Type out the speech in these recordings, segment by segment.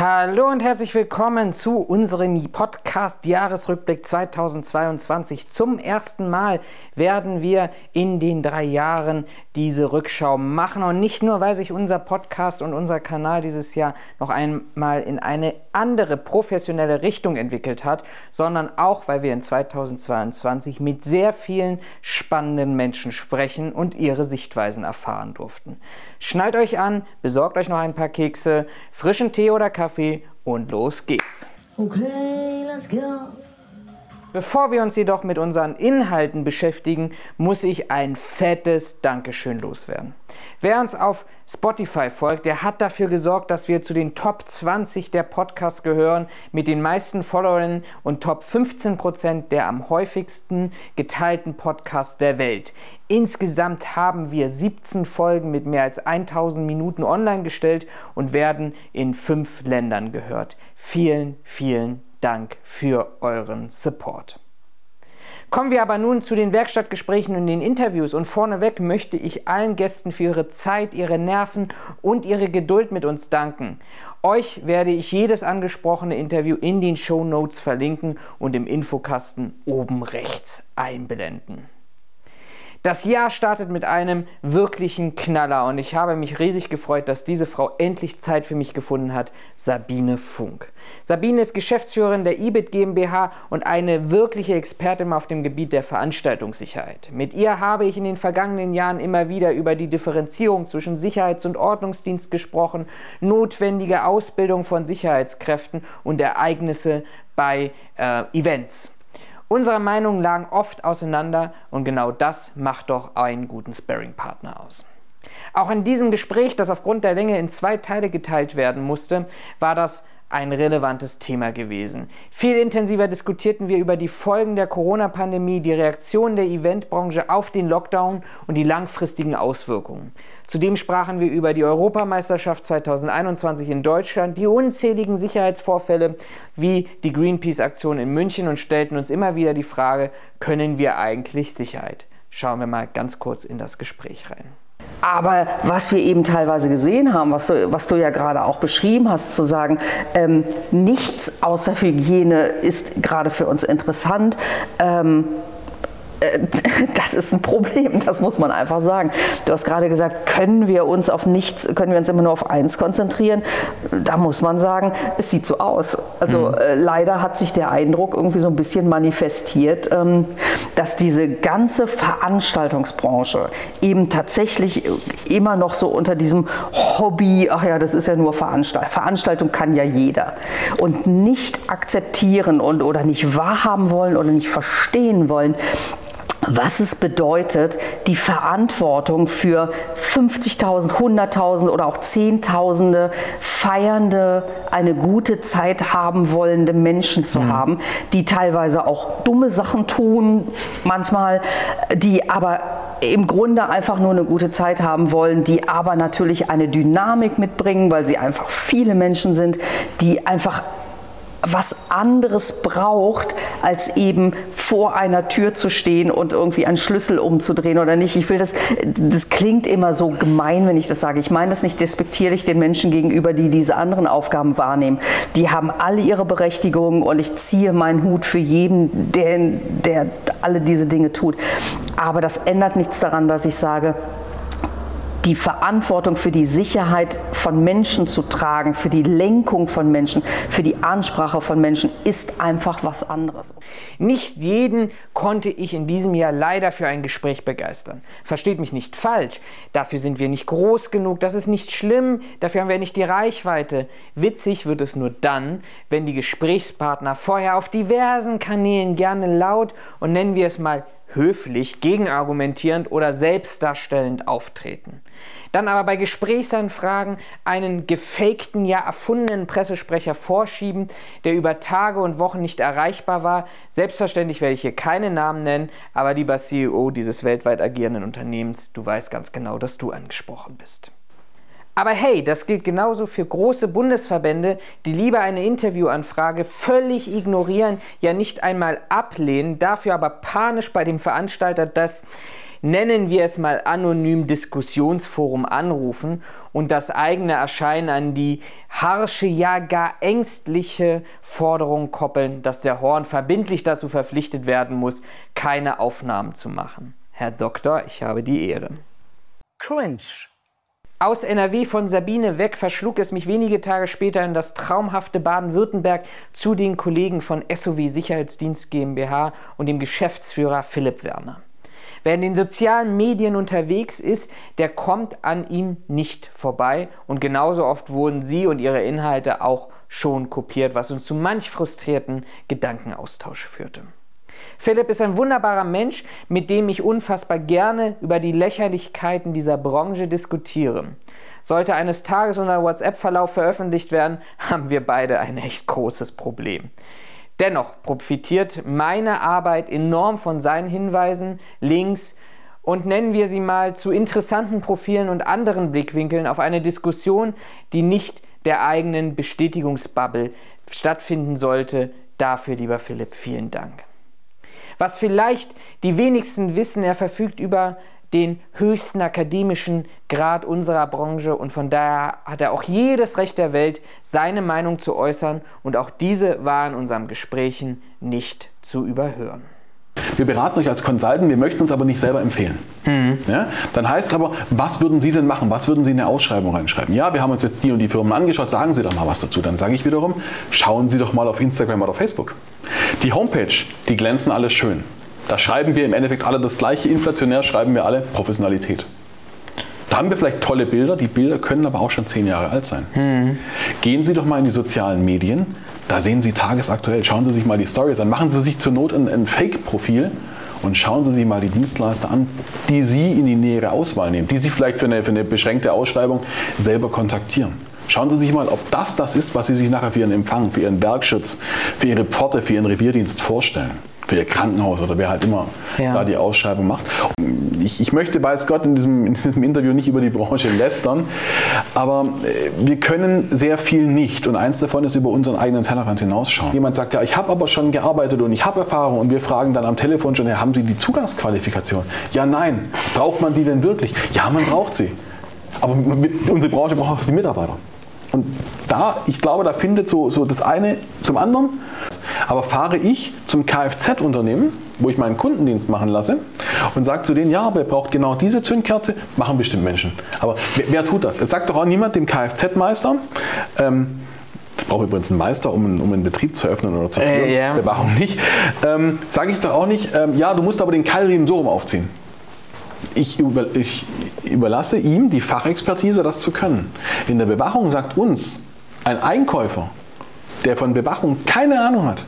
Hallo und herzlich willkommen zu unserem Podcast Jahresrückblick 2022. Zum ersten Mal werden wir in den drei Jahren diese Rückschau machen und nicht nur, weil sich unser Podcast und unser Kanal dieses Jahr noch einmal in eine andere professionelle Richtung entwickelt hat, sondern auch, weil wir in 2022 mit sehr vielen spannenden Menschen sprechen und ihre Sichtweisen erfahren durften. Schnallt euch an, besorgt euch noch ein paar Kekse, frischen Tee oder Kaffee und los geht's. Okay, let's go. Bevor wir uns jedoch mit unseren Inhalten beschäftigen, muss ich ein fettes Dankeschön loswerden. Wer uns auf Spotify folgt, der hat dafür gesorgt, dass wir zu den Top 20 der Podcasts gehören, mit den meisten Followern und Top 15 Prozent der am häufigsten geteilten Podcasts der Welt. Insgesamt haben wir 17 Folgen mit mehr als 1000 Minuten online gestellt und werden in fünf Ländern gehört. Vielen, vielen Dank für euren Support. Kommen wir aber nun zu den Werkstattgesprächen und den Interviews und vorneweg möchte ich allen Gästen für ihre Zeit, ihre Nerven und ihre Geduld mit uns danken. Euch werde ich jedes angesprochene Interview in den Show Notes verlinken und im Infokasten oben rechts einblenden. Das Jahr startet mit einem wirklichen Knaller und ich habe mich riesig gefreut, dass diese Frau endlich Zeit für mich gefunden hat, Sabine Funk. Sabine ist Geschäftsführerin der IBIT GmbH und eine wirkliche Expertin auf dem Gebiet der Veranstaltungssicherheit. Mit ihr habe ich in den vergangenen Jahren immer wieder über die Differenzierung zwischen Sicherheits- und Ordnungsdienst gesprochen, notwendige Ausbildung von Sicherheitskräften und Ereignisse bei äh, Events. Unsere Meinungen lagen oft auseinander und genau das macht doch einen guten Sparring-Partner aus. Auch in diesem Gespräch, das aufgrund der Länge in zwei Teile geteilt werden musste, war das ein relevantes Thema gewesen. Viel intensiver diskutierten wir über die Folgen der Corona-Pandemie, die Reaktion der Eventbranche auf den Lockdown und die langfristigen Auswirkungen. Zudem sprachen wir über die Europameisterschaft 2021 in Deutschland, die unzähligen Sicherheitsvorfälle wie die Greenpeace-Aktion in München und stellten uns immer wieder die Frage, können wir eigentlich Sicherheit? Schauen wir mal ganz kurz in das Gespräch rein. Aber was wir eben teilweise gesehen haben, was du, was du ja gerade auch beschrieben hast, zu sagen, ähm, nichts außer Hygiene ist gerade für uns interessant. Ähm, äh, das ist ein Problem, das muss man einfach sagen. Du hast gerade gesagt, können wir uns auf nichts, können wir uns immer nur auf eins konzentrieren? Da muss man sagen, es sieht so aus. Also mhm. äh, leider hat sich der Eindruck irgendwie so ein bisschen manifestiert, ähm, dass diese ganze Veranstaltungsbranche eben tatsächlich immer noch so unter diesem Hobby, ach ja, das ist ja nur Veranstaltung, Veranstaltung kann ja jeder und nicht akzeptieren und oder nicht wahrhaben wollen oder nicht verstehen wollen, was es bedeutet, die Verantwortung für 50.000, 100.000 oder auch Zehntausende feiernde, eine gute Zeit haben wollende Menschen zu mhm. haben, die teilweise auch dumme Sachen tun, manchmal, die aber im Grunde einfach nur eine gute Zeit haben wollen, die aber natürlich eine Dynamik mitbringen, weil sie einfach viele Menschen sind, die einfach was anderes braucht, als eben vor einer Tür zu stehen und irgendwie einen Schlüssel umzudrehen oder nicht. Ich will das, das klingt immer so gemein, wenn ich das sage. Ich meine das nicht despektierlich den Menschen gegenüber, die diese anderen Aufgaben wahrnehmen. Die haben alle ihre Berechtigung und ich ziehe meinen Hut für jeden, der, der alle diese Dinge tut. Aber das ändert nichts daran, dass ich sage, die Verantwortung für die Sicherheit von Menschen zu tragen, für die Lenkung von Menschen, für die Ansprache von Menschen, ist einfach was anderes. Nicht jeden konnte ich in diesem Jahr leider für ein Gespräch begeistern. Versteht mich nicht falsch, dafür sind wir nicht groß genug, das ist nicht schlimm, dafür haben wir nicht die Reichweite. Witzig wird es nur dann, wenn die Gesprächspartner vorher auf diversen Kanälen gerne laut und nennen wir es mal höflich, gegenargumentierend oder selbstdarstellend auftreten. Dann aber bei Gesprächsanfragen einen gefakten, ja erfundenen Pressesprecher vorschieben, der über Tage und Wochen nicht erreichbar war. Selbstverständlich werde ich hier keine Namen nennen, aber lieber CEO dieses weltweit agierenden Unternehmens, du weißt ganz genau, dass du angesprochen bist. Aber hey, das gilt genauso für große Bundesverbände, die lieber eine Interviewanfrage völlig ignorieren, ja nicht einmal ablehnen, dafür aber panisch bei dem Veranstalter das nennen wir es mal anonym Diskussionsforum anrufen und das eigene Erscheinen an die harsche, ja gar ängstliche Forderung koppeln, dass der Horn verbindlich dazu verpflichtet werden muss, keine Aufnahmen zu machen. Herr Doktor, ich habe die Ehre. Cringe. Aus NRW von Sabine weg verschlug es mich wenige Tage später in das traumhafte Baden-Württemberg zu den Kollegen von SOW Sicherheitsdienst GmbH und dem Geschäftsführer Philipp Werner. Wer in den sozialen Medien unterwegs ist, der kommt an ihm nicht vorbei und genauso oft wurden sie und ihre Inhalte auch schon kopiert, was uns zu manch frustrierten Gedankenaustausch führte. Philipp ist ein wunderbarer Mensch, mit dem ich unfassbar gerne über die Lächerlichkeiten dieser Branche diskutiere. Sollte eines Tages unser WhatsApp-Verlauf veröffentlicht werden, haben wir beide ein echt großes Problem. Dennoch profitiert meine Arbeit enorm von seinen Hinweisen, Links und nennen wir sie mal zu interessanten Profilen und anderen Blickwinkeln auf eine Diskussion, die nicht der eigenen Bestätigungsbubble stattfinden sollte. Dafür, lieber Philipp, vielen Dank. Was vielleicht die wenigsten wissen, er verfügt über den höchsten akademischen Grad unserer Branche und von daher hat er auch jedes Recht der Welt, seine Meinung zu äußern und auch diese war in unseren Gesprächen nicht zu überhören. Wir beraten euch als Consultant, wir möchten uns aber nicht selber empfehlen. Mhm. Ja? Dann heißt aber, was würden Sie denn machen? Was würden Sie in eine Ausschreibung reinschreiben? Ja, wir haben uns jetzt die und die Firmen angeschaut, sagen Sie doch mal was dazu. Dann sage ich wiederum, schauen Sie doch mal auf Instagram oder Facebook. Die Homepage, die glänzen alles schön. Da schreiben wir im Endeffekt alle das gleiche, inflationär schreiben wir alle Professionalität. Da haben wir vielleicht tolle Bilder, die Bilder können aber auch schon zehn Jahre alt sein. Mhm. Gehen Sie doch mal in die sozialen Medien, da sehen Sie tagesaktuell, schauen Sie sich mal die Stories an, machen Sie sich zur Not ein, ein Fake-Profil und schauen Sie sich mal die Dienstleister an, die Sie in die nähere Auswahl nehmen, die Sie vielleicht für eine, für eine beschränkte Ausschreibung selber kontaktieren. Schauen Sie sich mal, ob das das ist, was Sie sich nachher für Ihren Empfang, für Ihren Bergschutz, für Ihre Pforte, für Ihren Revierdienst vorstellen. Für Ihr Krankenhaus oder wer halt immer ja. da die Ausschreibung macht. Ich, ich, möchte, weiß Gott, in diesem, in diesem Interview nicht über die Branche lästern, aber äh, wir können sehr viel nicht und eins davon ist über unseren eigenen Tellerrand hinausschauen. Jemand sagt, ja, ich habe aber schon gearbeitet und ich habe Erfahrung und wir fragen dann am Telefon schon, ja, haben Sie die Zugangsqualifikation? Ja, nein. Braucht man die denn wirklich? Ja, man braucht sie. Aber unsere Branche braucht auch die Mitarbeiter. Und da, ich glaube, da findet so, so das eine zum anderen. Aber fahre ich zum Kfz-Unternehmen, wo ich meinen Kundendienst machen lasse und sage zu denen, ja, aber ihr braucht genau diese Zündkerze, machen bestimmt Menschen. Aber wer, wer tut das? Es sagt doch auch niemand dem Kfz-Meister, ähm, ich brauche übrigens einen Meister, um einen, um einen Betrieb zu öffnen oder zu führen. Äh, yeah. Bewachung nicht. Ähm, Sage ich doch auch nicht, ähm, ja, du musst aber den Keilriemen so rum aufziehen. Ich, über, ich, überlasse ihm die Fachexpertise, das zu können. In der Bewachung sagt uns ein Einkäufer, der von Bewachung keine Ahnung hat,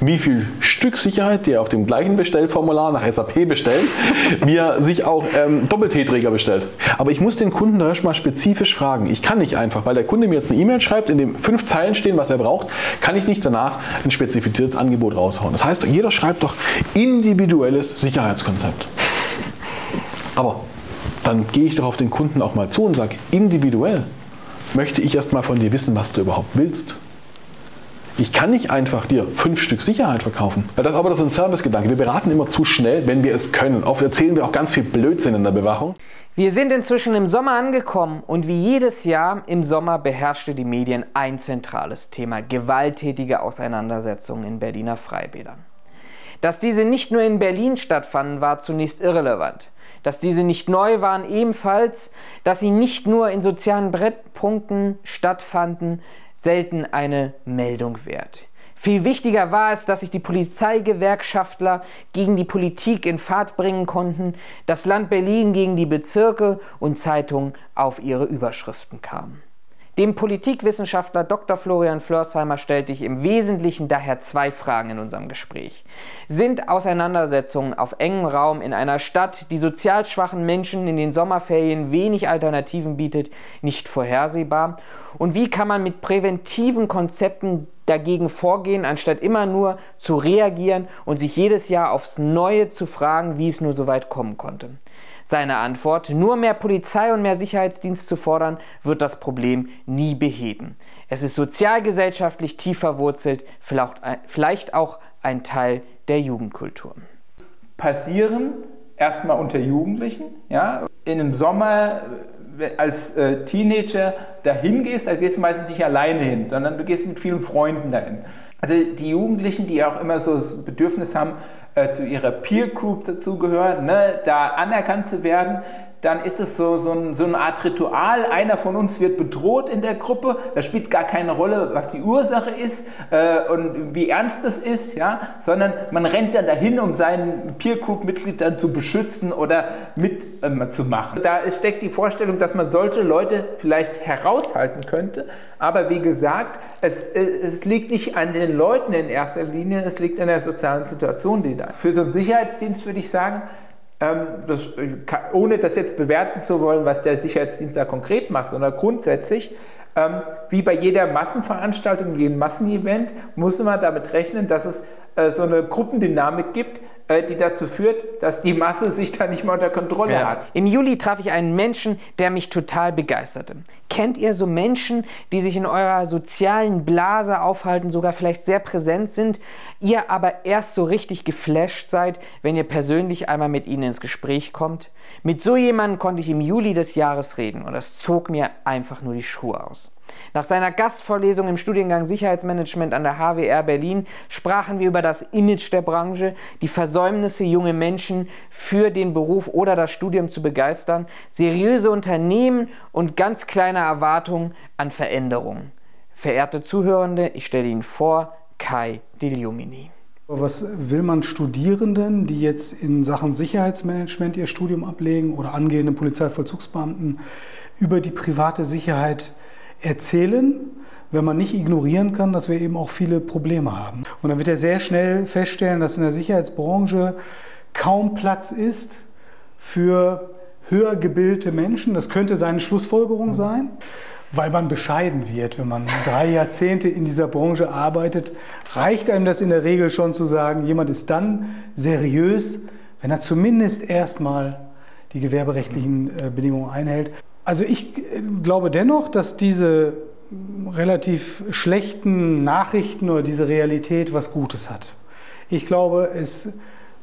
wie viel Stück Sicherheit, die er auf dem gleichen Bestellformular nach SAP bestellt, wie er sich auch ähm, Doppel-T-Träger bestellt. Aber ich muss den Kunden da erstmal spezifisch fragen. Ich kann nicht einfach, weil der Kunde mir jetzt eine E-Mail schreibt, in dem fünf Zeilen stehen, was er braucht, kann ich nicht danach ein spezifiziertes Angebot raushauen. Das heißt, jeder schreibt doch individuelles Sicherheitskonzept. Aber dann gehe ich doch auf den Kunden auch mal zu und sage, individuell möchte ich erst mal von dir wissen, was du überhaupt willst. Ich kann nicht einfach dir fünf Stück Sicherheit verkaufen. Das aber das ist ein Servicegedanke. Wir beraten immer zu schnell, wenn wir es können. Oft erzählen wir auch ganz viel Blödsinn in der Bewachung. Wir sind inzwischen im Sommer angekommen und wie jedes Jahr im Sommer beherrschte die Medien ein zentrales Thema, gewalttätige Auseinandersetzungen in Berliner Freibädern. Dass diese nicht nur in Berlin stattfanden, war zunächst irrelevant dass diese nicht neu waren, ebenfalls, dass sie nicht nur in sozialen Brettpunkten stattfanden, selten eine Meldung wert. Viel wichtiger war es, dass sich die Polizeigewerkschaftler gegen die Politik in Fahrt bringen konnten, das Land Berlin gegen die Bezirke und Zeitungen auf ihre Überschriften kamen. Dem Politikwissenschaftler Dr. Florian Flörsheimer stellte ich im Wesentlichen daher zwei Fragen in unserem Gespräch. Sind Auseinandersetzungen auf engem Raum in einer Stadt, die sozial schwachen Menschen in den Sommerferien wenig Alternativen bietet, nicht vorhersehbar? Und wie kann man mit präventiven Konzepten dagegen vorgehen, anstatt immer nur zu reagieren und sich jedes Jahr aufs Neue zu fragen, wie es nur so weit kommen konnte? Seine Antwort, nur mehr Polizei und mehr Sicherheitsdienst zu fordern, wird das Problem nie beheben. Es ist sozialgesellschaftlich tief verwurzelt, vielleicht auch ein Teil der Jugendkultur. Passieren erstmal unter Jugendlichen. Ja? In einem Sommer als äh, Teenager dahin gehst, da gehst du meistens nicht alleine hin, sondern du gehst mit vielen Freunden dahin. Also die Jugendlichen, die auch immer so das Bedürfnis haben, äh, zu ihrer Peer Group dazugehören, ne, da anerkannt zu werden, dann ist es so, so, ein, so, eine Art Ritual. Einer von uns wird bedroht in der Gruppe. Das spielt gar keine Rolle, was die Ursache ist äh, und wie ernst es ist, ja? sondern man rennt dann dahin, um seinen Peer Group-Mitglied dann zu beschützen oder mitzumachen. Ähm, da steckt die Vorstellung, dass man solche Leute vielleicht heraushalten könnte. Aber wie gesagt, es, äh, es liegt nicht an den Leuten in erster Linie, es liegt an der sozialen Situation, die da ist. Für so einen Sicherheitsdienst würde ich sagen, das, ohne das jetzt bewerten zu wollen, was der Sicherheitsdienst da konkret macht, sondern grundsätzlich, ähm, wie bei jeder Massenveranstaltung, jedem Massenevent, muss man damit rechnen, dass es äh, so eine Gruppendynamik gibt, äh, die dazu führt, dass die Masse sich da nicht mehr unter Kontrolle ja. hat. Im Juli traf ich einen Menschen, der mich total begeisterte. Kennt ihr so Menschen, die sich in eurer sozialen Blase aufhalten, sogar vielleicht sehr präsent sind, ihr aber erst so richtig geflasht seid, wenn ihr persönlich einmal mit ihnen ins Gespräch kommt? Mit so jemandem konnte ich im Juli des Jahres reden und das zog mir einfach nur die Schuhe aus. Nach seiner Gastvorlesung im Studiengang Sicherheitsmanagement an der HWR Berlin sprachen wir über das Image der Branche, die Versäumnisse, junge Menschen für den Beruf oder das Studium zu begeistern, seriöse Unternehmen und ganz kleine Erwartungen an Veränderungen. Verehrte Zuhörende, ich stelle Ihnen vor Kai Diliumini. Was will man Studierenden, die jetzt in Sachen Sicherheitsmanagement ihr Studium ablegen oder angehende Polizeivollzugsbeamten über die private Sicherheit erzählen, wenn man nicht ignorieren kann, dass wir eben auch viele Probleme haben. Und dann wird er sehr schnell feststellen, dass in der Sicherheitsbranche kaum Platz ist für höher gebildete Menschen. Das könnte seine Schlussfolgerung sein, weil man bescheiden wird. Wenn man drei Jahrzehnte in dieser Branche arbeitet, reicht einem das in der Regel schon zu sagen, jemand ist dann seriös, wenn er zumindest erstmal die gewerberechtlichen äh, Bedingungen einhält. Also ich äh, glaube dennoch, dass diese relativ schlechten Nachrichten oder diese Realität was Gutes hat. Ich glaube, es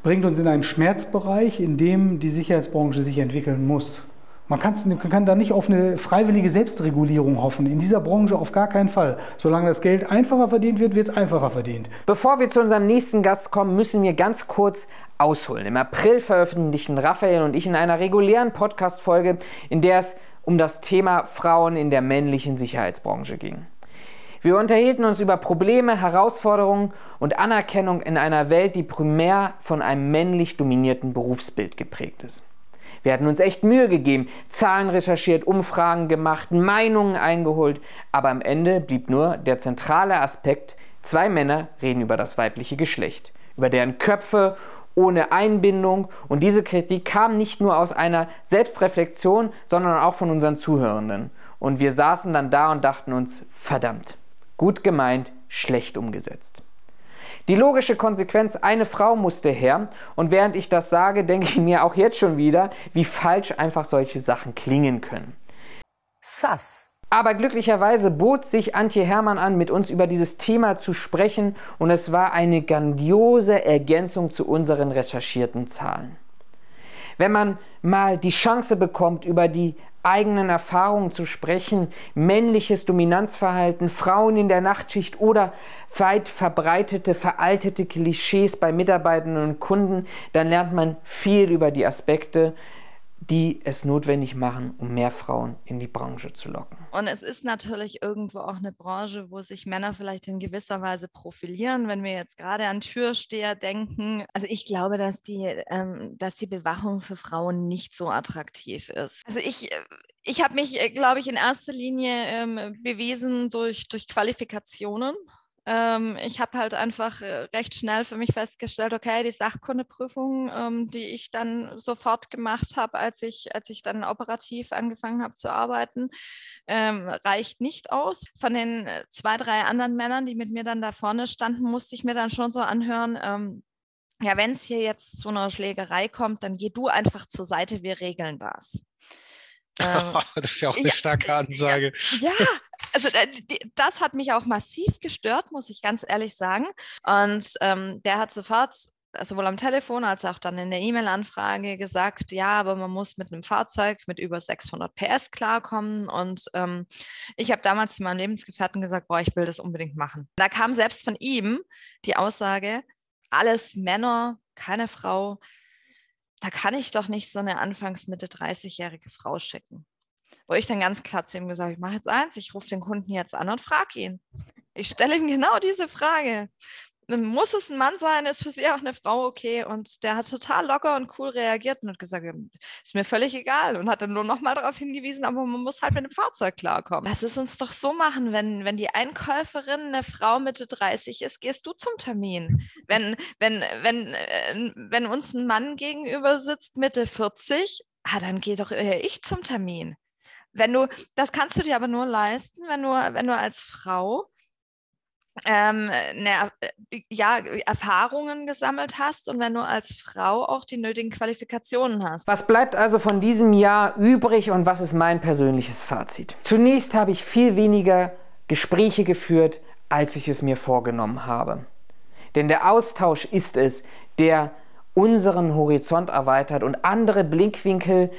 bringt uns in einen Schmerzbereich, in dem die Sicherheitsbranche sich entwickeln muss. Man, man kann da nicht auf eine freiwillige Selbstregulierung hoffen. In dieser Branche auf gar keinen Fall. Solange das Geld einfacher verdient wird, wird es einfacher verdient. Bevor wir zu unserem nächsten Gast kommen, müssen wir ganz kurz ausholen. Im April veröffentlichten Raphael und ich in einer regulären Podcast-Folge, in der es um das Thema Frauen in der männlichen Sicherheitsbranche ging. Wir unterhielten uns über Probleme, Herausforderungen und Anerkennung in einer Welt, die primär von einem männlich dominierten Berufsbild geprägt ist. Wir hatten uns echt Mühe gegeben, Zahlen recherchiert, Umfragen gemacht, Meinungen eingeholt, aber am Ende blieb nur der zentrale Aspekt, zwei Männer reden über das weibliche Geschlecht, über deren Köpfe ohne Einbindung. Und diese Kritik kam nicht nur aus einer Selbstreflexion, sondern auch von unseren Zuhörenden. Und wir saßen dann da und dachten uns, verdammt, gut gemeint, schlecht umgesetzt. Die logische Konsequenz, eine Frau musste her. Und während ich das sage, denke ich mir auch jetzt schon wieder, wie falsch einfach solche Sachen klingen können. Sass. Aber glücklicherweise bot sich Antje Hermann an, mit uns über dieses Thema zu sprechen und es war eine grandiose Ergänzung zu unseren recherchierten Zahlen. Wenn man mal die Chance bekommt, über die eigenen Erfahrungen zu sprechen, männliches Dominanzverhalten, Frauen in der Nachtschicht oder weit verbreitete, veraltete Klischees bei Mitarbeitenden und Kunden, dann lernt man viel über die Aspekte, die es notwendig machen, um mehr Frauen in die Branche zu locken. Und es ist natürlich irgendwo auch eine Branche, wo sich Männer vielleicht in gewisser Weise profilieren. Wenn wir jetzt gerade an Türsteher denken, also ich glaube, dass die, ähm, dass die Bewachung für Frauen nicht so attraktiv ist. Also ich, ich habe mich, äh, glaube ich, in erster Linie ähm, bewiesen durch, durch Qualifikationen. Ähm, ich habe halt einfach äh, recht schnell für mich festgestellt, okay, die Sachkundeprüfung, ähm, die ich dann sofort gemacht habe, als ich, als ich dann operativ angefangen habe zu arbeiten, ähm, reicht nicht aus. Von den äh, zwei, drei anderen Männern, die mit mir dann da vorne standen, musste ich mir dann schon so anhören, ähm, ja, wenn es hier jetzt zu einer Schlägerei kommt, dann geh du einfach zur Seite, wir regeln das. Ähm, das ist ja auch eine ja, starke Ansage. Ja, also äh, das hat mich auch massiv gestört, muss ich ganz ehrlich sagen. Und ähm, der hat sofort sowohl am Telefon als auch dann in der E-Mail-Anfrage gesagt, ja, aber man muss mit einem Fahrzeug mit über 600 PS klarkommen. Und ähm, ich habe damals zu meinem Lebensgefährten gesagt, boah, ich will das unbedingt machen. Da kam selbst von ihm die Aussage, alles Männer, keine Frau, da kann ich doch nicht so eine anfangs Mitte 30-jährige Frau schicken. Wo ich dann ganz klar zu ihm gesagt habe, ich mache jetzt eins, ich rufe den Kunden jetzt an und frage ihn. Ich stelle ihm genau diese Frage muss es ein Mann sein, ist für sie auch eine Frau okay. Und der hat total locker und cool reagiert und hat gesagt, ist mir völlig egal. Und hat dann nur noch mal darauf hingewiesen, aber man muss halt mit dem Fahrzeug klarkommen. Lass es uns doch so machen, wenn, wenn die Einkäuferin eine Frau Mitte 30 ist, gehst du zum Termin. Wenn, wenn, wenn, äh, wenn uns ein Mann gegenüber sitzt, Mitte 40, ah, dann geh doch ich zum Termin. Wenn du, das kannst du dir aber nur leisten, wenn du, wenn du als Frau ähm, ne, ja, Erfahrungen gesammelt hast und wenn du als Frau auch die nötigen Qualifikationen hast. Was bleibt also von diesem Jahr übrig und was ist mein persönliches Fazit? Zunächst habe ich viel weniger Gespräche geführt, als ich es mir vorgenommen habe. Denn der Austausch ist es, der unseren Horizont erweitert und andere Blickwinkel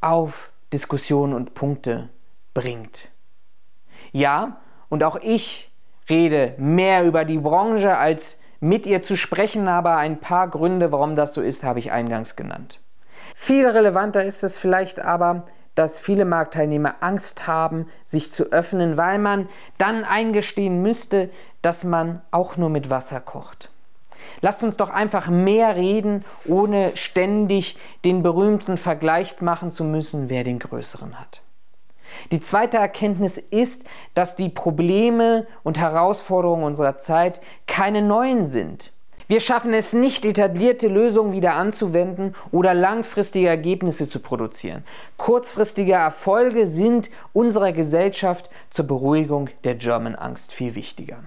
auf Diskussionen und Punkte bringt. Ja, und auch ich rede mehr über die Branche, als mit ihr zu sprechen, aber ein paar Gründe, warum das so ist, habe ich eingangs genannt. Viel relevanter ist es vielleicht aber, dass viele Marktteilnehmer Angst haben, sich zu öffnen, weil man dann eingestehen müsste, dass man auch nur mit Wasser kocht. Lasst uns doch einfach mehr reden, ohne ständig den berühmten Vergleich machen zu müssen, wer den größeren hat. Die zweite Erkenntnis ist, dass die Probleme und Herausforderungen unserer Zeit keine neuen sind. Wir schaffen es nicht, etablierte Lösungen wieder anzuwenden oder langfristige Ergebnisse zu produzieren. Kurzfristige Erfolge sind unserer Gesellschaft zur Beruhigung der German Angst viel wichtiger.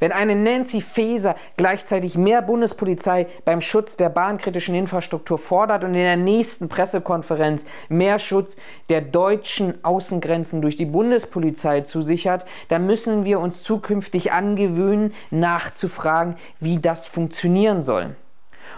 Wenn eine Nancy Faeser gleichzeitig mehr Bundespolizei beim Schutz der bahnkritischen Infrastruktur fordert und in der nächsten Pressekonferenz mehr Schutz der deutschen Außengrenzen durch die Bundespolizei zusichert, dann müssen wir uns zukünftig angewöhnen, nachzufragen, wie das funktionieren soll.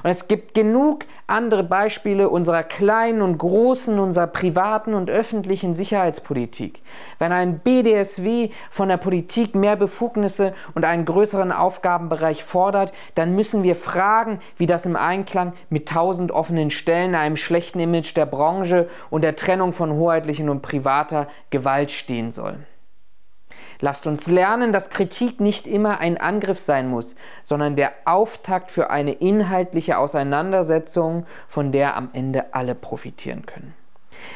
Und es gibt genug andere Beispiele unserer kleinen und großen, unserer privaten und öffentlichen Sicherheitspolitik. Wenn ein BDSW von der Politik mehr Befugnisse und einen größeren Aufgabenbereich fordert, dann müssen wir fragen, wie das im Einklang mit tausend offenen Stellen, einem schlechten Image der Branche und der Trennung von hoheitlichen und privater Gewalt stehen soll. Lasst uns lernen, dass Kritik nicht immer ein Angriff sein muss, sondern der Auftakt für eine inhaltliche Auseinandersetzung, von der am Ende alle profitieren können.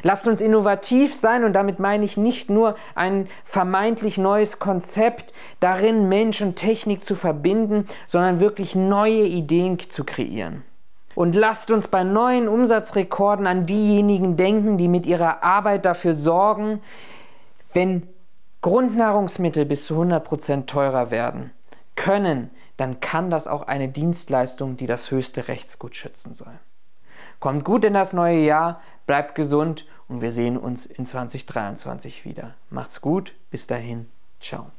Lasst uns innovativ sein und damit meine ich nicht nur ein vermeintlich neues Konzept, darin Mensch und Technik zu verbinden, sondern wirklich neue Ideen zu kreieren. Und lasst uns bei neuen Umsatzrekorden an diejenigen denken, die mit ihrer Arbeit dafür sorgen, wenn Grundnahrungsmittel bis zu 100% teurer werden können, dann kann das auch eine Dienstleistung, die das höchste Rechtsgut schützen soll. Kommt gut in das neue Jahr, bleibt gesund und wir sehen uns in 2023 wieder. Macht's gut, bis dahin, ciao.